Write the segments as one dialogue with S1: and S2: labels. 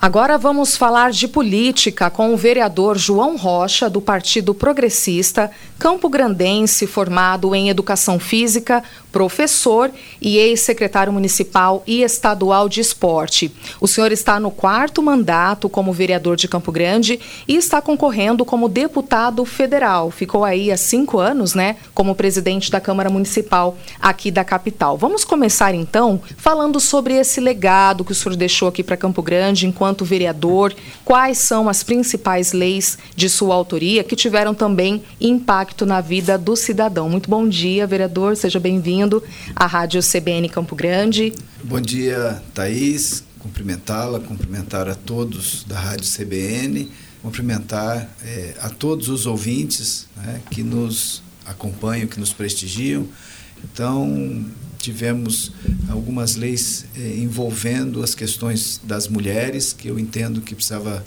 S1: Agora vamos falar de política com o vereador João Rocha, do Partido Progressista, campo-grandense, formado em Educação Física, professor e ex-secretário municipal e estadual de esporte. O senhor está no quarto mandato como vereador de Campo Grande e está concorrendo como deputado federal. Ficou aí há cinco anos, né, como presidente da Câmara Municipal aqui da capital. Vamos começar então falando sobre esse legado que o senhor deixou aqui para Campo Grande enquanto vereador, quais são as principais leis de sua autoria que tiveram também impacto na vida do cidadão. Muito bom dia, vereador, seja bem-vindo à Rádio CBN Campo Grande.
S2: Bom dia, Thaís, cumprimentá-la, cumprimentar a todos da Rádio CBN, cumprimentar é, a todos os ouvintes né, que nos acompanham, que nos prestigiam. Então, tivemos algumas leis eh, envolvendo as questões das mulheres, que eu entendo que precisava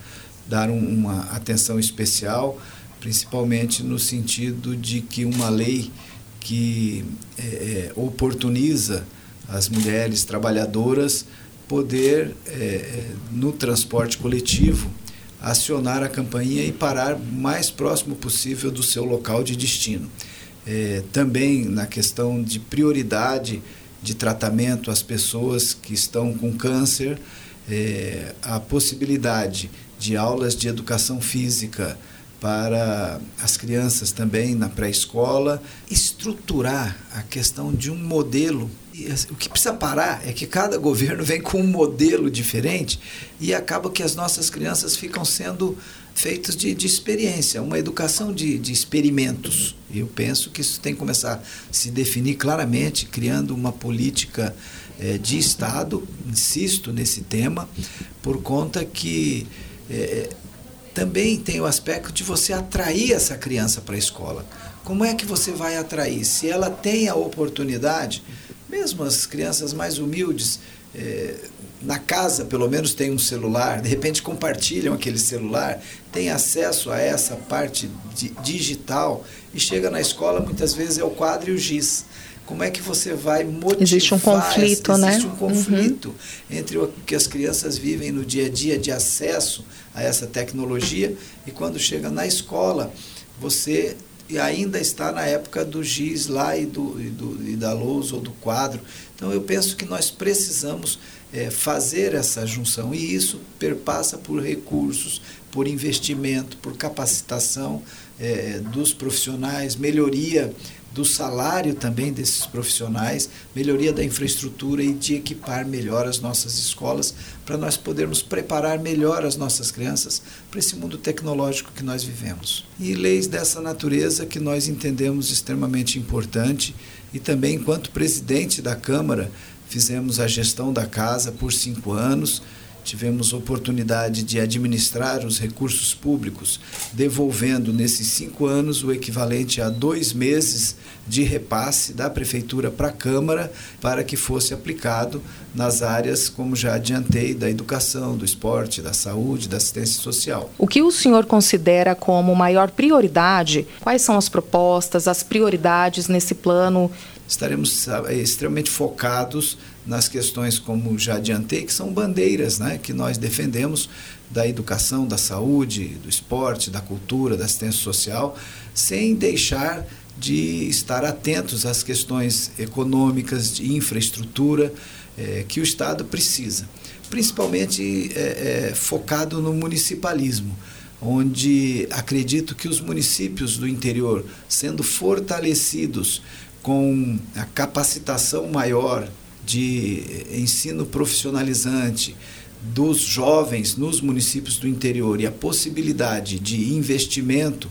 S2: dar um, uma atenção especial, principalmente no sentido de que uma lei que eh, oportuniza as mulheres trabalhadoras poder, eh, no transporte coletivo, acionar a campainha e parar mais próximo possível do seu local de destino. É, também na questão de prioridade de tratamento às pessoas que estão com câncer, é, a possibilidade de aulas de educação física para as crianças também na pré-escola, estruturar a questão de um modelo. O que precisa parar é que cada governo vem com um modelo diferente e acaba que as nossas crianças ficam sendo feitos de, de experiência, uma educação de, de experimentos. Eu penso que isso tem que começar a se definir claramente, criando uma política é, de Estado, insisto nesse tema, por conta que é, também tem o aspecto de você atrair essa criança para a escola. Como é que você vai atrair? Se ela tem a oportunidade, mesmo as crianças mais humildes, é, na casa pelo menos tem um celular, de repente compartilham aquele celular, tem acesso a essa parte digital e chega na escola muitas vezes é o quadro e o giz. Como é que você vai motivar?
S1: Existe um conflito,
S2: existe
S1: né?
S2: Existe um conflito uhum. entre o que as crianças vivem no dia a dia de acesso a essa tecnologia e quando chega na escola, você ainda está na época do giz lá e, do, e, do, e da lousa ou do quadro. Então eu penso que nós precisamos é, fazer essa junção e isso perpassa por recursos, por investimento, por capacitação é, dos profissionais, melhoria do salário também desses profissionais, melhoria da infraestrutura e de equipar melhor as nossas escolas para nós podermos preparar melhor as nossas crianças para esse mundo tecnológico que nós vivemos. E leis dessa natureza que nós entendemos extremamente importante e também enquanto presidente da Câmara fizemos a gestão da casa por cinco anos tivemos oportunidade de administrar os recursos públicos, devolvendo nesses cinco anos o equivalente a dois meses de repasse da Prefeitura para a Câmara para que fosse aplicado nas áreas, como já adiantei, da educação, do esporte, da saúde, da assistência social.
S1: O que o senhor considera como maior prioridade? Quais são as propostas, as prioridades nesse plano
S2: estaremos eh, extremamente focados nas questões, como já adiantei, que são bandeiras né, que nós defendemos da educação, da saúde, do esporte, da cultura, da assistência social, sem deixar de estar atentos às questões econômicas, de infraestrutura é, que o Estado precisa, principalmente é, é, focado no municipalismo onde acredito que os municípios do interior, sendo fortalecidos com a capacitação maior de ensino profissionalizante dos jovens nos municípios do interior e a possibilidade de investimento,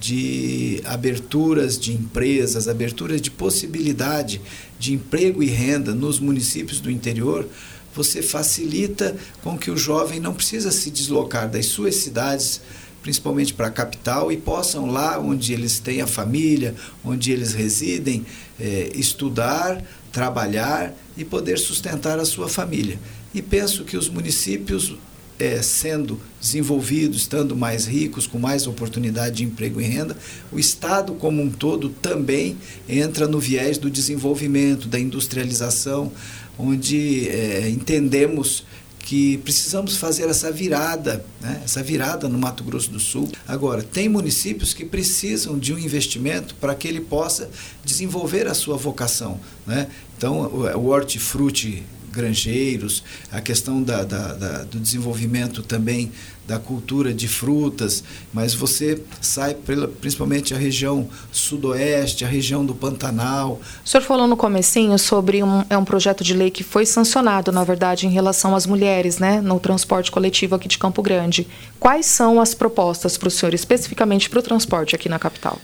S2: de aberturas de empresas, aberturas de possibilidade de emprego e renda nos municípios do interior, você facilita com que o jovem não precisa se deslocar das suas cidades principalmente para a capital, e possam lá onde eles têm a família, onde eles residem, é, estudar, trabalhar e poder sustentar a sua família. E penso que os municípios, é, sendo desenvolvidos, estando mais ricos, com mais oportunidade de emprego e renda, o Estado como um todo também entra no viés do desenvolvimento, da industrialização, onde é, entendemos que precisamos fazer essa virada, né? essa virada no Mato Grosso do Sul. Agora, tem municípios que precisam de um investimento para que ele possa desenvolver a sua vocação. Né? Então, o hortifruti granjeiros, a questão da, da, da, do desenvolvimento também da cultura de frutas, mas você sai pela, principalmente a região sudoeste, a região do Pantanal.
S1: O senhor falou no comecinho sobre um, é um projeto de lei que foi sancionado, na verdade, em relação às mulheres, né, no transporte coletivo aqui de Campo Grande. Quais são as propostas para o senhor, especificamente para o transporte aqui na capital?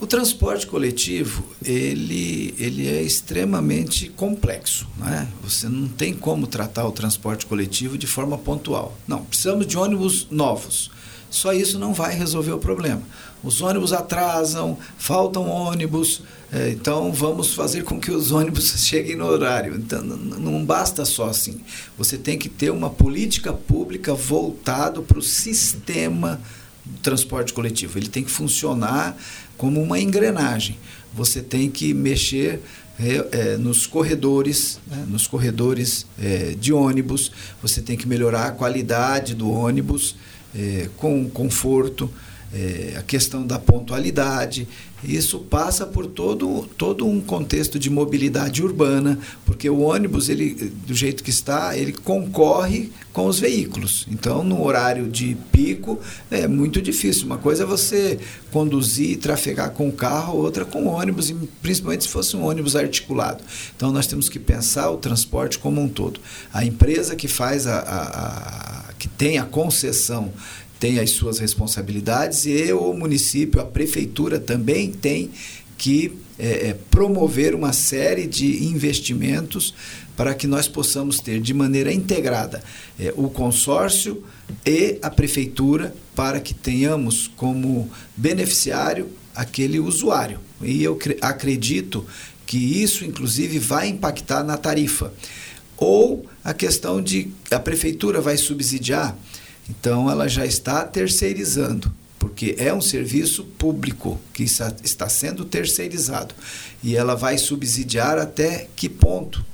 S2: O transporte coletivo ele, ele é extremamente complexo. Né? Você não tem como tratar o transporte coletivo de forma pontual. Não, precisamos de ônibus novos. Só isso não vai resolver o problema. Os ônibus atrasam, faltam ônibus, é, então vamos fazer com que os ônibus cheguem no horário. Então não basta só assim. Você tem que ter uma política pública voltado para o sistema transporte coletivo. Ele tem que funcionar como uma engrenagem. Você tem que mexer é, é, nos corredores, né, nos corredores é, de ônibus, você tem que melhorar a qualidade do ônibus é, com conforto, é, a questão da pontualidade. Isso passa por todo, todo um contexto de mobilidade urbana, porque o ônibus, ele, do jeito que está, ele concorre com os veículos. Então, no horário de pico, é muito difícil. Uma coisa é você conduzir e trafegar com o carro, outra com o ônibus, e principalmente se fosse um ônibus articulado. Então, nós temos que pensar o transporte como um todo. A empresa que faz a, a, a que tem a concessão tem as suas responsabilidades e o município, a prefeitura também tem que é, é, promover uma série de investimentos para que nós possamos ter de maneira integrada é, o consórcio e a prefeitura para que tenhamos como beneficiário aquele usuário. E eu acredito que isso, inclusive, vai impactar na tarifa. Ou a questão de a prefeitura vai subsidiar então, ela já está terceirizando, porque é um serviço público que está sendo terceirizado. E ela vai subsidiar até que ponto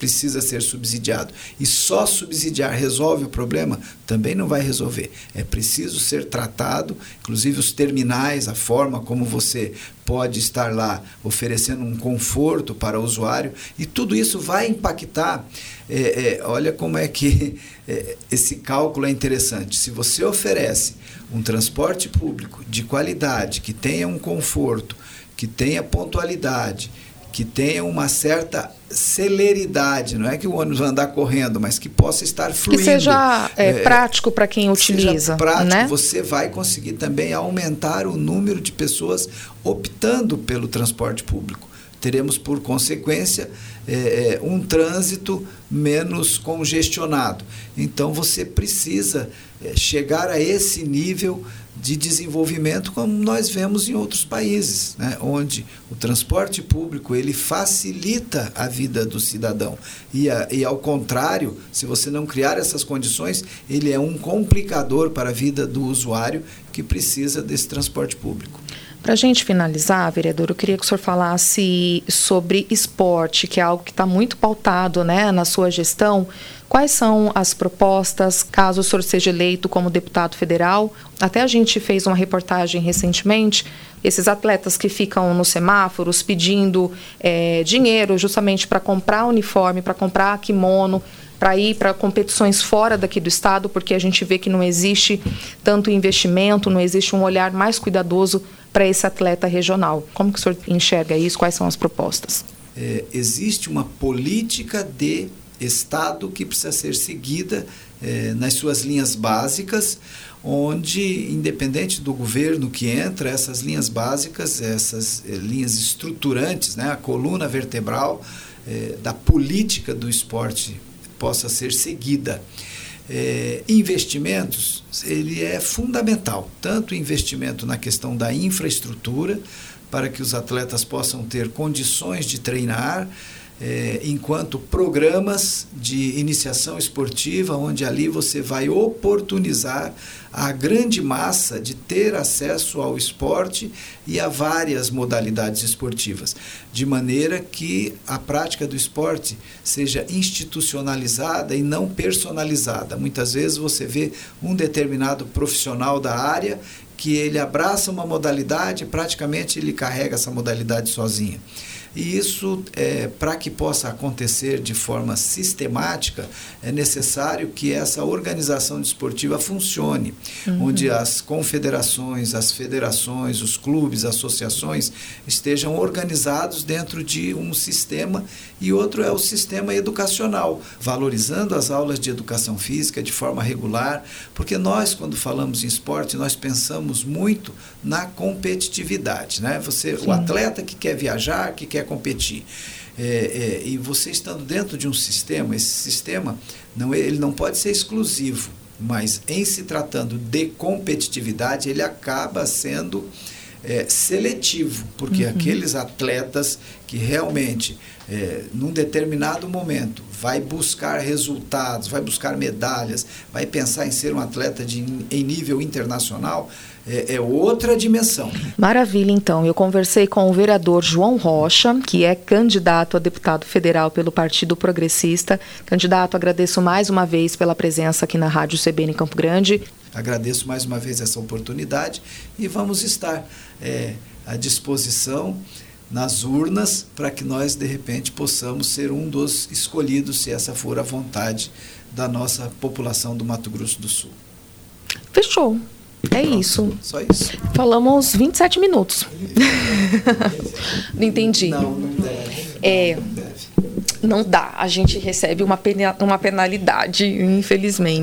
S2: precisa ser subsidiado. E só subsidiar resolve o problema? Também não vai resolver. É preciso ser tratado, inclusive os terminais, a forma como você pode estar lá oferecendo um conforto para o usuário, e tudo isso vai impactar. É, é, olha como é que é, esse cálculo é interessante. Se você oferece um transporte público de qualidade, que tenha um conforto, que tenha pontualidade, que tenha uma certa celeridade, não é que o ônibus vai andar correndo, mas que possa estar fluindo.
S1: Que seja é, é, prático para quem utiliza. Seja
S2: prático,
S1: né?
S2: você vai conseguir também aumentar o número de pessoas optando pelo transporte público. Teremos, por consequência, é, é um trânsito menos congestionado. Então, você precisa é, chegar a esse nível de desenvolvimento como nós vemos em outros países, né? onde o transporte público ele facilita a vida do cidadão e, a, e ao contrário, se você não criar essas condições, ele é um complicador para a vida do usuário que precisa desse transporte público.
S1: Para a gente finalizar, vereador, eu queria que o senhor falasse sobre esporte, que é algo que está muito pautado né, na sua gestão. Quais são as propostas, caso o senhor seja eleito como deputado federal? Até a gente fez uma reportagem recentemente, esses atletas que ficam nos semáforos pedindo é, dinheiro justamente para comprar uniforme, para comprar kimono, para ir para competições fora daqui do estado, porque a gente vê que não existe tanto investimento, não existe um olhar mais cuidadoso para esse atleta regional. Como que o senhor enxerga isso? Quais são as propostas?
S2: É, existe uma política de Estado que precisa ser seguida é, nas suas linhas básicas, onde, independente do governo que entra, essas linhas básicas, essas é, linhas estruturantes, né, a coluna vertebral é, da política do esporte possa ser seguida é, investimentos, ele é fundamental, tanto investimento na questão da infraestrutura, para que os atletas possam ter condições de treinar, é, enquanto programas de iniciação esportiva, onde ali você vai oportunizar a grande massa de ter acesso ao esporte e a várias modalidades esportivas, de maneira que a prática do esporte seja institucionalizada e não personalizada. Muitas vezes você vê um determinado profissional da área que ele abraça uma modalidade, praticamente ele carrega essa modalidade sozinho. E isso, é, para que possa acontecer de forma sistemática, é necessário que essa organização desportiva funcione, uhum. onde as confederações, as federações, os clubes, associações estejam organizados dentro de um sistema e outro é o sistema educacional, valorizando as aulas de educação física de forma regular, porque nós, quando falamos em esporte, nós pensamos muito na competitividade. Né? Você, o atleta que quer viajar, que quer competir. É, é, e você estando dentro de um sistema, esse sistema não, é, ele não pode ser exclusivo, mas em se tratando de competitividade, ele acaba sendo é, seletivo, porque uhum. aqueles atletas que realmente, é, num determinado momento, vai buscar resultados, vai buscar medalhas, vai pensar em ser um atleta de, em nível internacional, é, é, outra dimensão.
S1: Maravilha, então. Eu conversei com o vereador João Rocha, que é candidato a deputado federal pelo Partido Progressista. Candidato, agradeço mais uma vez pela presença aqui na Rádio CBN Campo Grande.
S2: Agradeço mais uma vez essa oportunidade e vamos estar é, à disposição nas urnas para que nós, de repente, possamos ser um dos escolhidos, se essa for a vontade da nossa população do Mato Grosso do Sul.
S1: Fechou. É Pronto, isso.
S2: Só isso.
S1: Falamos 27 minutos. não entendi.
S2: Não, não deve.
S1: É, não, deve. não dá. A gente recebe uma, pena, uma penalidade, infelizmente.